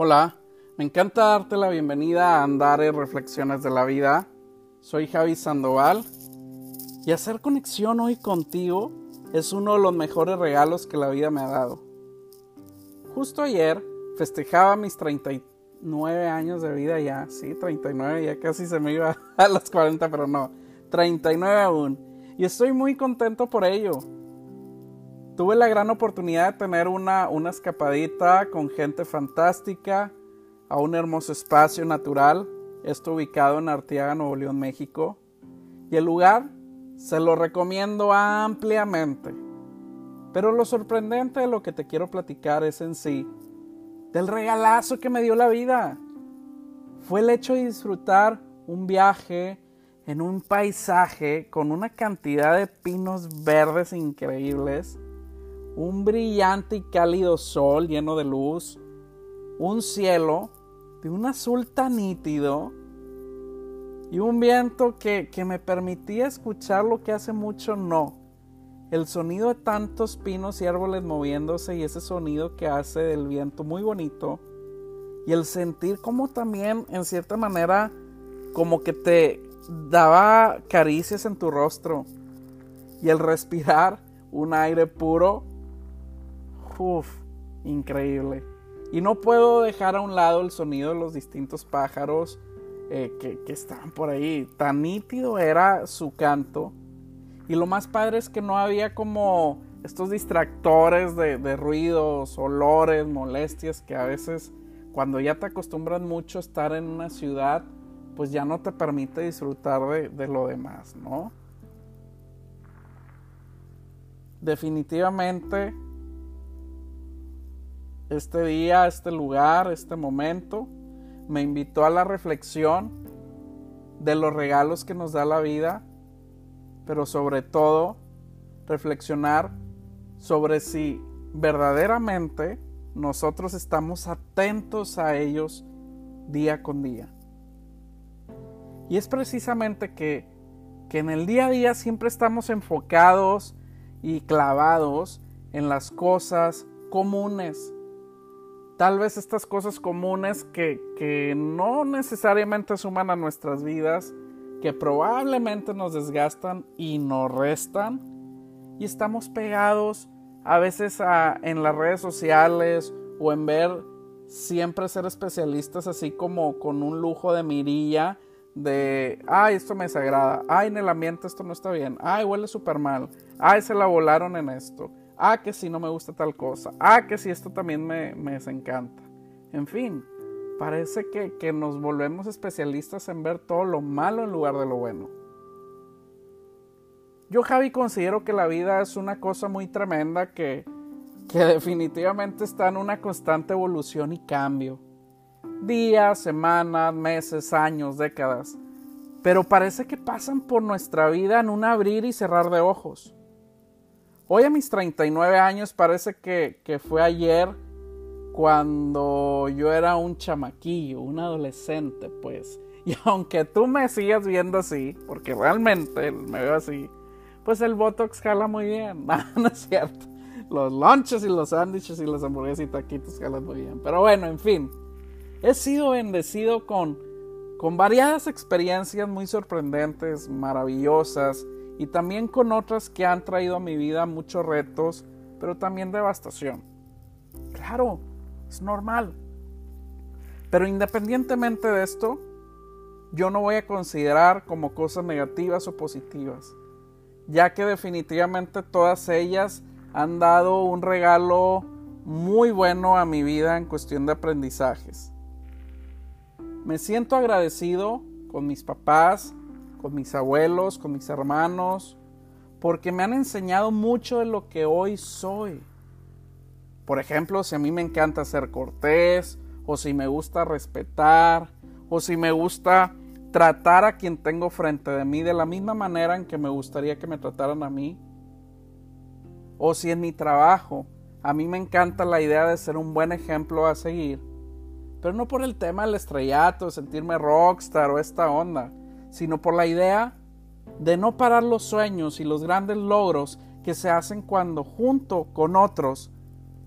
Hola, me encanta darte la bienvenida a Andar Reflexiones de la Vida. Soy Javi Sandoval y hacer conexión hoy contigo es uno de los mejores regalos que la vida me ha dado. Justo ayer festejaba mis 39 años de vida ya, sí, 39, ya casi se me iba a los 40, pero no, 39 aún. Y estoy muy contento por ello. Tuve la gran oportunidad de tener una, escapadita con gente fantástica a un hermoso espacio natural. Esto ubicado en Arteaga, Nuevo León, México. Y el lugar se lo recomiendo ampliamente. Pero lo sorprendente de lo que te quiero platicar es en sí del regalazo que me dio la vida. Fue el hecho de disfrutar un viaje en un paisaje con una cantidad de pinos verdes increíbles un brillante y cálido sol lleno de luz, un cielo de un azul tan nítido y un viento que, que me permitía escuchar lo que hace mucho no. El sonido de tantos pinos y árboles moviéndose y ese sonido que hace del viento muy bonito. Y el sentir como también en cierta manera como que te daba caricias en tu rostro. Y el respirar un aire puro Uf, increíble. Y no puedo dejar a un lado el sonido de los distintos pájaros eh, que, que estaban por ahí. Tan nítido era su canto. Y lo más padre es que no había como estos distractores de, ruidos, olores, molestias que a veces cuando ya te acostumbras mucho a estar en una ciudad, pues ya no te permite disfrutar de lo demás, ¿no? Definitivamente este día, este lugar, este momento, me invitó a la reflexión de los regalos que nos da la vida, pero sobre todo reflexionar sobre si verdaderamente nosotros estamos atentos a ellos día con día. Y es precisamente que, que en el día a día siempre estamos enfocados y clavados en las cosas comunes, tal vez estas cosas comunes que, que no necesariamente suman a nuestras vidas, que probablemente nos desgastan y nos restan, y estamos pegados a veces a, en las redes sociales o en ver siempre ser especialistas así como con un lujo de mirilla de, ay, esto me desagrada, ay, en el ambiente esto no está bien, ay, huele súper mal, ay, se la volaron en esto, Ah, que si no me gusta tal cosa. Ah, que si esto también me, me desencanta. En fin, parece que, que nos volvemos especialistas en ver todo lo malo en lugar de lo bueno. Yo, Javi, considero que la vida es una cosa muy tremenda que, que definitivamente está en una constante evolución y cambio. Días, semanas, meses, años, décadas. Pero parece que pasan por nuestra vida en un abrir y cerrar de ojos. Hoy a mis 39 años parece que, fue ayer cuando yo era un chamaquillo, un adolescente, pues. Y aunque tú me sigas viendo así, porque realmente me veo así, pues el Botox jala muy bien. No, es cierto. Los lunches y los sándwiches y las hamburguesas y taquitos jalan muy bien. Pero bueno, en fin. He sido bendecido con, con variadas experiencias muy sorprendentes, maravillosas y también con otras que han traído a mi vida muchos retos, pero también devastación. Claro, es normal. Pero independientemente de esto, yo no voy a considerar como cosas negativas o positivas, ya que definitivamente todas ellas han dado un regalo muy bueno a mi vida en cuestión de aprendizajes. Me siento agradecido con mis papás, con mis abuelos, con mis hermanos, porque me han enseñado mucho de lo que hoy soy. Por ejemplo, si a mí me encanta ser cortés, o si me gusta respetar, o si me gusta tratar a quien tengo frente de mí de la misma manera en que me gustaría que me trataran a mí. O si en mi trabajo a mí me encanta la idea de ser un buen ejemplo a seguir, pero no por el tema del estrellato, sentirme rockstar o esta onda, sino por la idea de no parar los sueños y los grandes logros que se hacen cuando junto con otros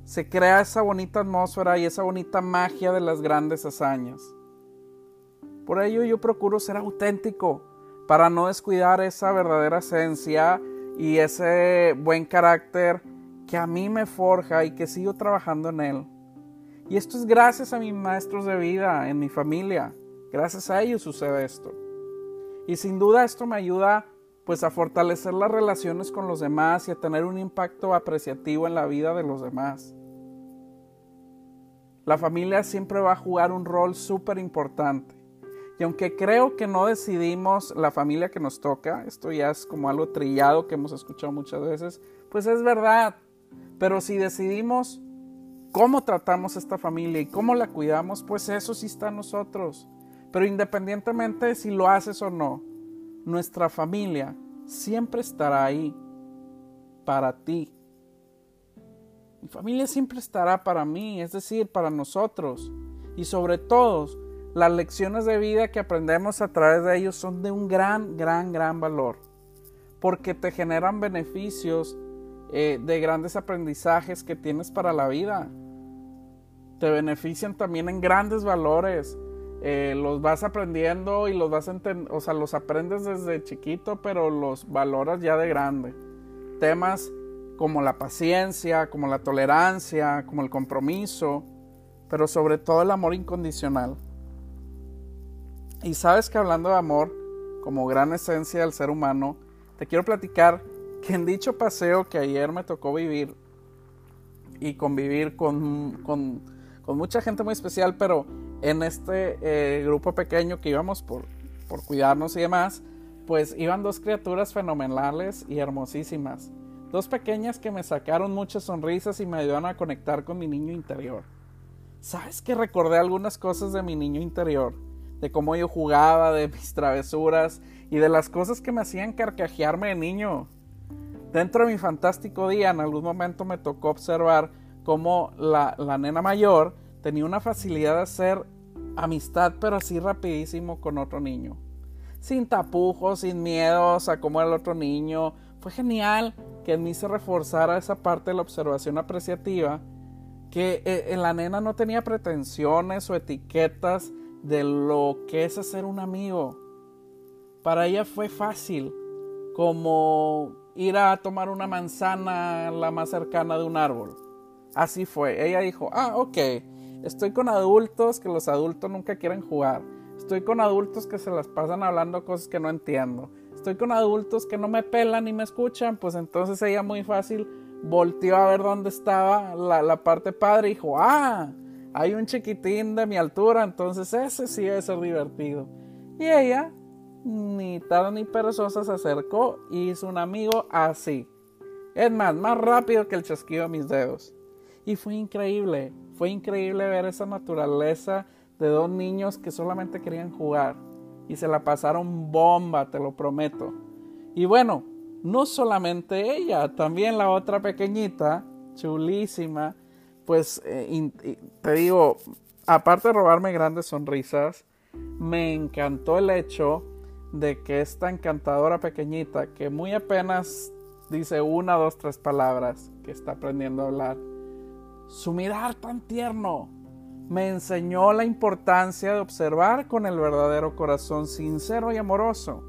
se crea esa bonita atmósfera y esa bonita magia de las grandes hazañas. Por ello yo procuro ser auténtico para no descuidar esa verdadera esencia y ese buen carácter que a mí me forja y que sigo trabajando en él. Y esto es gracias a mis maestros de vida, en mi familia. Gracias a ellos sucede esto. Y sin duda esto me ayuda pues a fortalecer las relaciones con los demás y a tener un impacto apreciativo en la vida de los demás. La familia siempre va a jugar un rol súper importante. Y aunque creo que no decidimos la familia que nos toca, esto ya es como algo trillado que hemos escuchado muchas veces, pues es verdad. Pero si decidimos cómo tratamos esta familia y cómo la cuidamos, pues eso sí está en nosotros. Pero independientemente de si lo haces o no, nuestra familia siempre estará ahí para ti. Mi familia siempre estará para mí, es decir, para nosotros. Y sobre todo, las lecciones de vida que aprendemos a través de ellos son de un gran, gran, gran valor. Porque te generan beneficios eh, de grandes aprendizajes que tienes para la vida. Te benefician también en grandes valores eh, los vas aprendiendo y los vas o sea, los aprendes desde chiquito, pero los valoras ya de grande. Temas como la paciencia, como la tolerancia, como el compromiso, pero sobre todo el amor incondicional. Y sabes que hablando de amor, como gran esencia del ser humano, te quiero platicar que en dicho paseo que ayer me tocó vivir y convivir con, con, con mucha gente muy especial, pero en este eh, grupo pequeño que íbamos por, por cuidarnos y demás, pues iban dos criaturas fenomenales y hermosísimas. Dos pequeñas que me sacaron muchas sonrisas y me ayudaron a conectar con mi niño interior. ¿Sabes que recordé algunas cosas de mi niño interior? De cómo yo jugaba, de mis travesuras y de las cosas que me hacían carcajearme de niño. Dentro de mi fantástico día, en algún momento me tocó observar cómo la, la nena mayor tenía una facilidad de hacer amistad, pero así rapidísimo con otro niño. Sin tapujos, sin miedos a cómo era el otro niño. Fue genial que en mí se reforzara esa parte de la observación apreciativa, que eh, en la nena no tenía pretensiones o etiquetas de lo que es hacer un amigo. Para ella fue fácil, como ir a tomar una manzana la más cercana de un árbol. Así fue. Ella dijo, ah, ok, Estoy con adultos que los adultos nunca quieren jugar. Estoy con adultos que se las pasan hablando cosas que no entiendo. Estoy con adultos que no me pelan ni me escuchan. Pues entonces ella muy fácil volteó a ver dónde estaba la, parte padre y dijo, ah, hay un chiquitín de mi altura, entonces ese sí debe ser divertido. Y ella, ni tarde ni perezosa, se acercó y hizo un amigo así. Es más, más rápido que el chasquido de mis dedos. Y fue increíble. Fue increíble ver esa naturaleza de dos niños que solamente querían jugar y se la pasaron bomba, te lo prometo. Y bueno, no solamente ella, también la otra pequeñita, chulísima, pues eh, te digo, aparte de robarme grandes sonrisas, me encantó el hecho de que esta encantadora pequeñita, que muy apenas dice una, dos, tres palabras, que está aprendiendo a hablar, su mirar tan tierno me enseñó la importancia de observar con el verdadero corazón sincero y amoroso,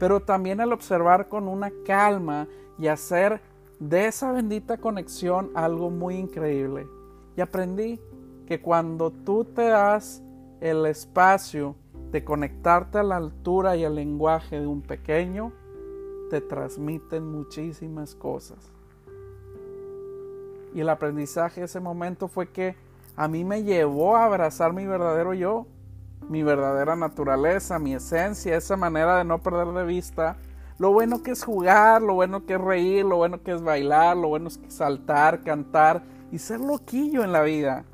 pero también el observar con una calma y hacer de esa bendita conexión algo muy increíble. Y aprendí que cuando tú te das el espacio de conectarte a la altura y al lenguaje de un pequeño, te transmiten muchísimas cosas. Y el aprendizaje de ese momento fue que a mí me llevó a abrazar mi verdadero yo, mi verdadera naturaleza, mi esencia, esa manera de no perder de vista lo bueno que es jugar, lo bueno que es reír, lo bueno que es bailar, lo bueno es saltar, cantar y ser loquillo en la vida.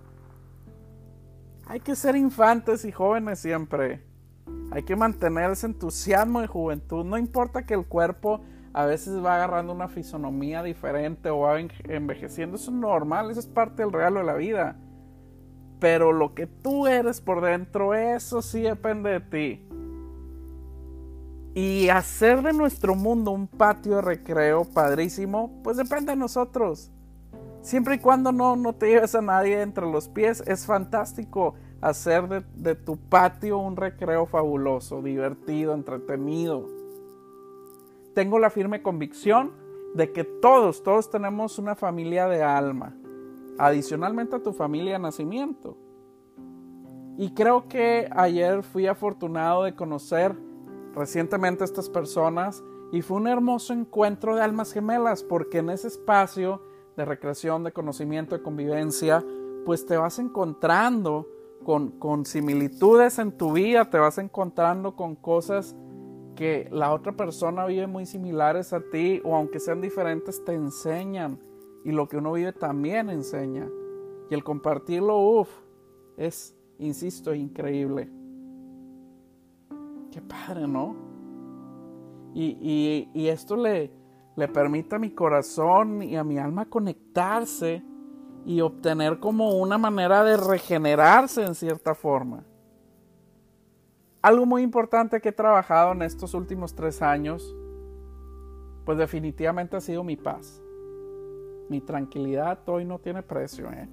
Hay que ser infantes y jóvenes siempre. Hay que mantener ese entusiasmo de juventud. No importa que el cuerpo a veces va agarrando una fisonomía diferente o va envejeciendo. Eso es normal, eso es parte del regalo de la vida. Pero lo que tú eres por dentro, eso sí depende de ti. Y hacer de nuestro mundo un patio de recreo padrísimo, pues depende de nosotros. Siempre y cuando no, no te lleves a nadie entre los pies, es fantástico hacer de, de tu patio un recreo fabuloso, divertido, entretenido. Tengo la firme convicción de que todos, todos tenemos una familia de alma, adicionalmente a tu familia de nacimiento. Y creo que ayer fui afortunado de conocer recientemente a estas personas y fue un hermoso encuentro de almas gemelas porque en ese espacio de recreación, de conocimiento, de convivencia, pues te vas encontrando con, con similitudes en tu vida, te vas encontrando con cosas que la otra persona vive muy similares a ti o aunque sean diferentes te enseñan y lo que uno vive también enseña. Y el compartirlo, uff, es, insisto, increíble. Qué padre, ¿no? Y, y esto le, le permite a mi corazón y a mi alma conectarse y obtener como una manera de regenerarse en cierta forma. Algo muy importante que he trabajado en estos últimos tres años, pues definitivamente ha sido mi paz. Mi tranquilidad hoy no tiene precio. ¿eh?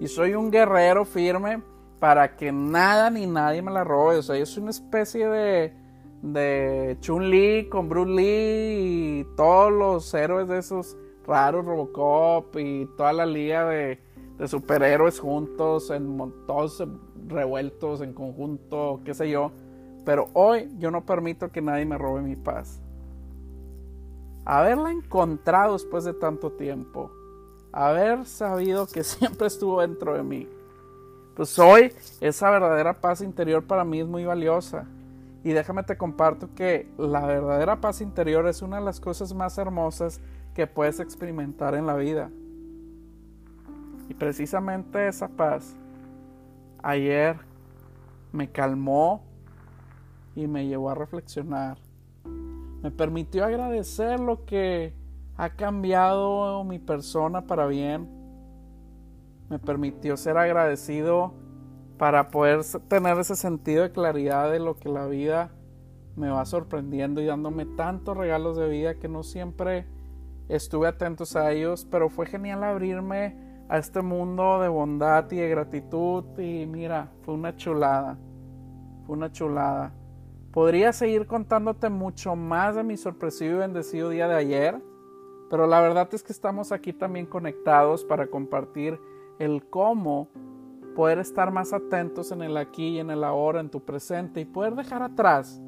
Y soy un guerrero firme para que nada ni nadie me la robe. O sea, yo soy una especie de, de Chun-Li con Bruce Lee y todos los héroes de esos raros, Robocop y toda la liga de, superhéroes juntos, en, todos revueltos en conjunto, qué sé yo. Pero hoy yo no permito que nadie me robe mi paz. Haberla encontrado después de tanto tiempo, haber sabido que siempre estuvo dentro de mí, pues hoy esa verdadera paz interior para mí es muy valiosa y déjame te comparto que la verdadera paz interior es una de las cosas más hermosas que puedes experimentar en la vida. Y precisamente esa paz ayer me calmó y me llevó a reflexionar. Me permitió agradecer lo que ha cambiado mi persona para bien. Me permitió ser agradecido para poder tener ese sentido de claridad de lo que la vida me va sorprendiendo y dándome tantos regalos de vida que no siempre estuve atentos a ellos, pero fue genial abrirme a este mundo de bondad y de gratitud y mira, fue una chulada, fue una chulada. Podría seguir contándote mucho más de mi sorpresivo y bendecido día de ayer, pero la verdad es que estamos aquí también conectados para compartir el cómo poder estar más atentos en el aquí y en el ahora, en tu presente y poder dejar atrás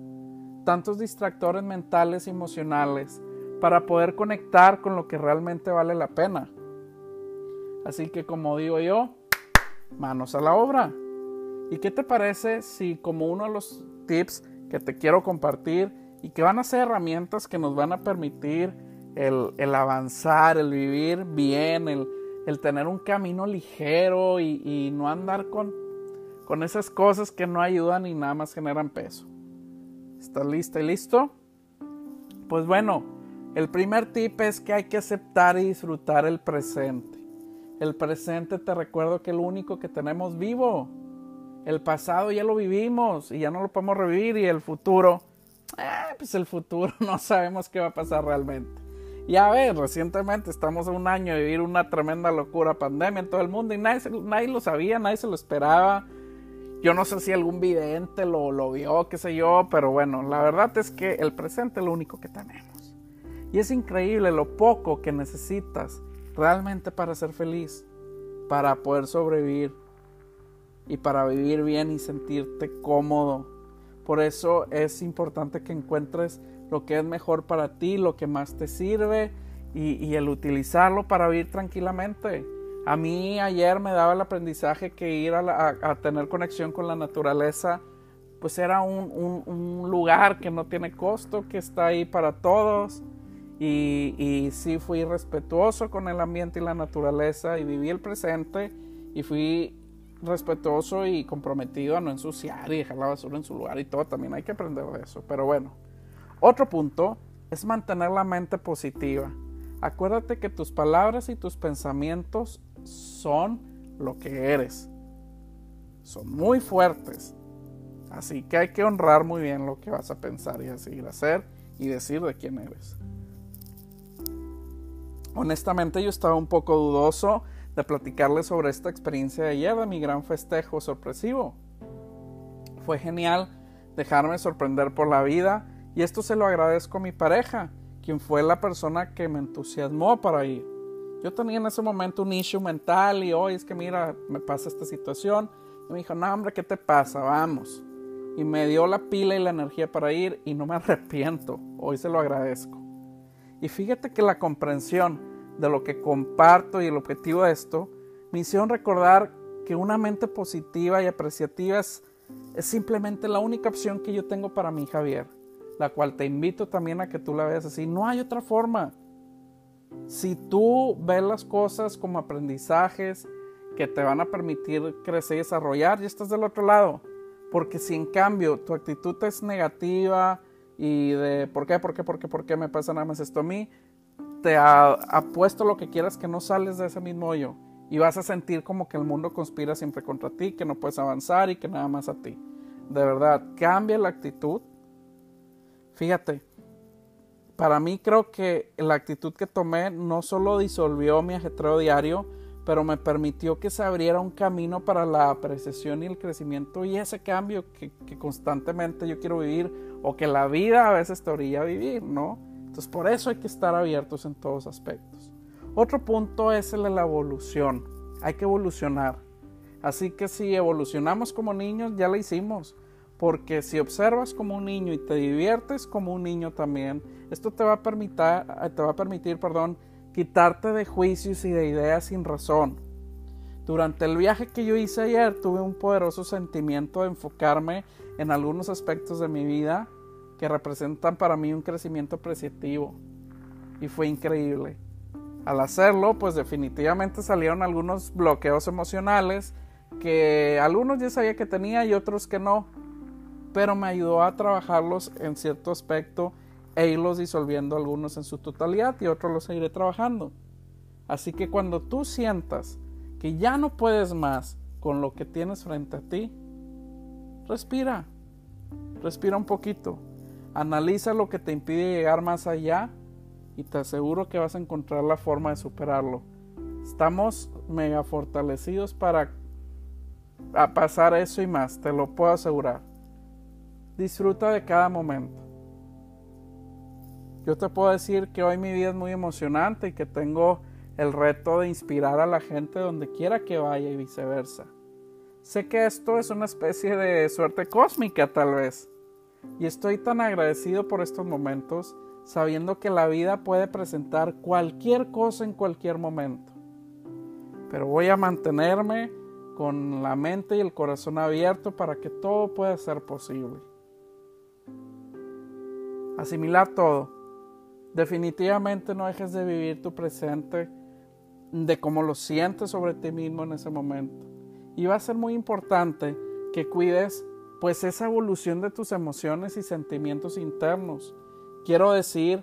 tantos distractores mentales y emocionales para poder conectar con lo que realmente vale la pena. Así que como digo yo, manos a la obra. ¿Y qué te parece si como uno de los tips que te quiero compartir y que van a ser herramientas que nos van a permitir el, avanzar, el vivir bien, el, el tener un camino ligero y, no andar con, con esas cosas que no ayudan y nada más generan peso. ¿Estás lista y listo? Pues bueno, el primer tip es que hay que aceptar y disfrutar el presente. El presente te recuerdo que es lo único que tenemos vivo. El pasado ya lo vivimos y ya no lo podemos revivir y el futuro, eh, pues el futuro no sabemos qué va a pasar realmente. Ya ves, recientemente estamos a un año de vivir una tremenda locura, pandemia en todo el mundo y nadie, nadie lo sabía, nadie se lo esperaba. Yo no sé si algún vidente lo, lo vio, qué sé yo, pero bueno, la verdad es que el presente es lo único que tenemos. Y es increíble lo poco que necesitas realmente para ser feliz, para poder sobrevivir y para vivir bien y sentirte cómodo. Por eso es importante que encuentres lo que es mejor para ti, lo que más te sirve y, el utilizarlo para vivir tranquilamente. A mí ayer me daba el aprendizaje que ir a, tener conexión con la naturaleza, pues era un, lugar que no tiene costo, que está ahí para todos. Y, y sí fui respetuoso con el ambiente y la naturaleza y viví el presente y fui respetuoso y comprometido a no ensuciar y dejar la basura en su lugar y todo. También hay que aprender de eso. Pero bueno. Otro punto es mantener la mente positiva. Acuérdate que tus palabras y tus pensamientos son lo que eres. Son muy fuertes. Así que hay que honrar muy bien lo que vas a pensar y a seguir hacer y decir de quién eres. Honestamente yo estaba un poco dudoso de platicarles sobre esta experiencia de ayer de mi gran festejo sorpresivo. Fue genial dejarme sorprender por la vida y esto se lo agradezco a mi pareja, quien fue la persona que me entusiasmó para ir. Yo tenía en ese momento un issue mental y hoy es que mira, me pasa esta situación. Y me dijo, no hombre, ¿qué te pasa? Vamos. Y me dio la pila y la energía para ir y no me arrepiento. Hoy se lo agradezco. Y fíjate que la comprensión de lo que comparto y el objetivo de esto me hicieron recordar que una mente positiva y apreciativa es, simplemente la única opción que yo tengo para mí, Javier, la cual te invito también a que tú la veas así. No hay otra forma. Si tú ves las cosas como aprendizajes que te van a permitir crecer y desarrollar, ya estás del otro lado. Porque si en cambio tu actitud es negativa, y de por qué, por qué, por qué, por qué me pasa nada más esto a mí, te apuesto lo que quieras que no sales de ese mismo hoyo y vas a sentir como que el mundo conspira siempre contra ti, que no puedes avanzar y que nada más a ti. De verdad, cambia la actitud. Fíjate, para mí creo que la actitud que tomé no solo disolvió mi ajetreo diario, pero me permitió que se abriera un camino para la apreciación y el crecimiento y ese cambio que, constantemente yo quiero vivir o que la vida a veces te orilla a vivir, ¿no? Entonces por eso hay que estar abiertos en todos aspectos. Otro punto es el de la evolución. Hay que evolucionar. Así que si evolucionamos como niños, ya lo hicimos. Porque si observas como un niño y te diviertes como un niño también, esto te va a permitir, te va a permitir perdón, quitarte de juicios y de ideas sin razón. Durante el viaje que yo hice ayer tuve un poderoso sentimiento de enfocarme en algunos aspectos de mi vida que representan para mí un crecimiento apreciativo y fue increíble. Al hacerlo, pues definitivamente salieron algunos bloqueos emocionales que algunos ya sabía que tenía y otros que no, pero me ayudó a trabajarlos en cierto aspecto e irlos disolviendo algunos en su totalidad y otros los iré trabajando. Así que cuando tú sientas que ya no puedes más con lo que tienes frente a ti, respira, respira un poquito, analiza lo que te impide llegar más allá y te aseguro que vas a encontrar la forma de superarlo. Estamos mega fortalecidos para pasar eso y más, te lo puedo asegurar. Disfruta de cada momento. Yo te puedo decir que hoy mi vida es muy emocionante y que tengo el reto de inspirar a la gente donde quiera que vaya y viceversa. Sé que esto es una especie de suerte cósmica tal vez. Y estoy tan agradecido por estos momentos, sabiendo que la vida puede presentar cualquier cosa en cualquier momento. Pero voy a mantenerme con la mente y el corazón abierto para que todo pueda ser posible. Asimilar todo Definitivamente no dejes de vivir tu presente de cómo lo sientes sobre ti mismo en ese momento. Y va a ser muy importante que cuides pues esa evolución de tus emociones y sentimientos internos. Quiero decir,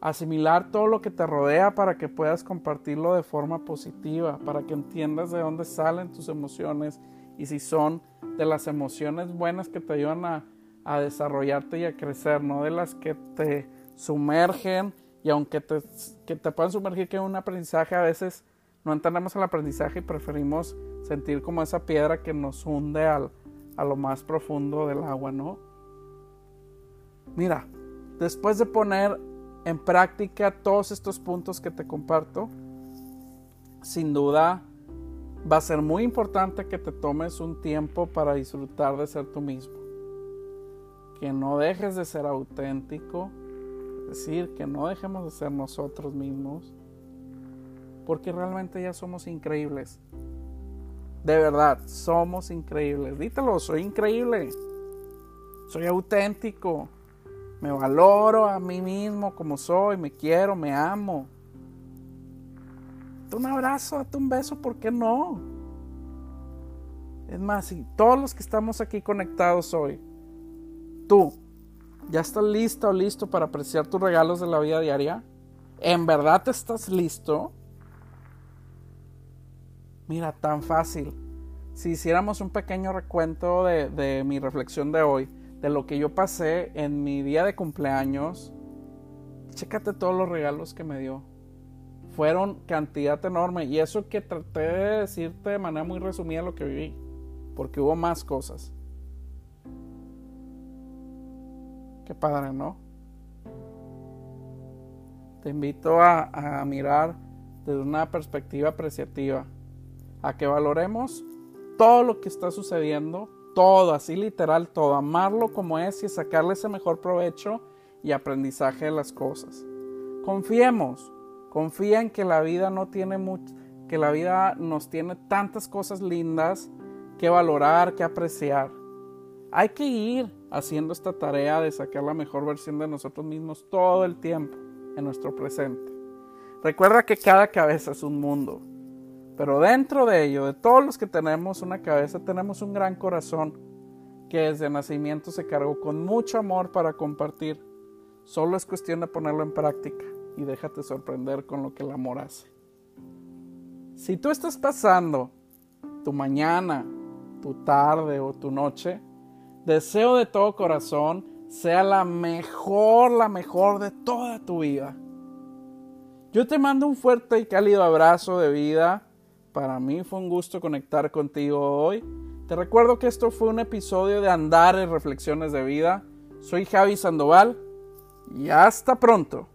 asimilar todo lo que te rodea para que puedas compartirlo de forma positiva, para que entiendas de dónde salen tus emociones y si son de las emociones buenas que te ayudan a, a desarrollarte y a crecer, no de las que te sumergen y aunque te, que te puedan sumergir que en un aprendizaje a veces no entendemos el aprendizaje y preferimos sentir como esa piedra que nos hunde al, a lo más profundo del agua, ¿no? Mira, después de poner en práctica todos estos puntos que te comparto, sin duda va a ser muy importante que te tomes un tiempo para disfrutar de ser tú mismo. Que no dejes de ser auténtico, decir, que no dejemos de ser nosotros mismos, porque realmente ya somos increíbles. De verdad, somos increíbles. Dítelo, soy increíble. Soy auténtico. Me valoro a mí mismo como soy, me quiero, me amo. Date un abrazo, date un beso, ¿por qué no? Es más, si todos los que estamos aquí conectados hoy, tú, ¿Ya estás listo o listo para apreciar tus regalos de la vida diaria? ¿En verdad estás listo? Mira, tan fácil. Si hiciéramos un pequeño recuento de, de, mi reflexión de hoy, de lo que yo pasé en mi día de cumpleaños, chécate todos los regalos que me dio. fueron cantidad enorme. Y eso que traté de decirte de manera muy resumida lo que viví. Porque hubo más cosas. Qué padre, ¿no? Te invito a, mirar desde una perspectiva apreciativa. A que valoremos todo lo que está sucediendo. Todo, así literal, todo. Amarlo como es y sacarle ese mejor provecho y aprendizaje de las cosas. Confiemos, confía en que la vida no tiene mucho, que la vida nos tiene tantas cosas lindas que valorar, que apreciar. Hay que ir haciendo esta tarea de sacar la mejor versión de nosotros mismos todo el tiempo en nuestro presente. Recuerda que cada cabeza es un mundo, pero dentro de ello, de todos los que tenemos una cabeza, tenemos un gran corazón que desde nacimiento se cargó con mucho amor para compartir. Solo es cuestión de ponerlo en práctica y déjate sorprender con lo que el amor hace. Si tú estás pasando tu mañana, tu tarde o tu noche, deseo de todo corazón sea la mejor, la mejor de toda tu vida. Yo te mando un fuerte y cálido abrazo de vida. Para mí fue un gusto conectar contigo hoy. Te recuerdo que esto fue un episodio de Andar en Reflexiones de Vida. Soy Javi Sandoval y hasta pronto.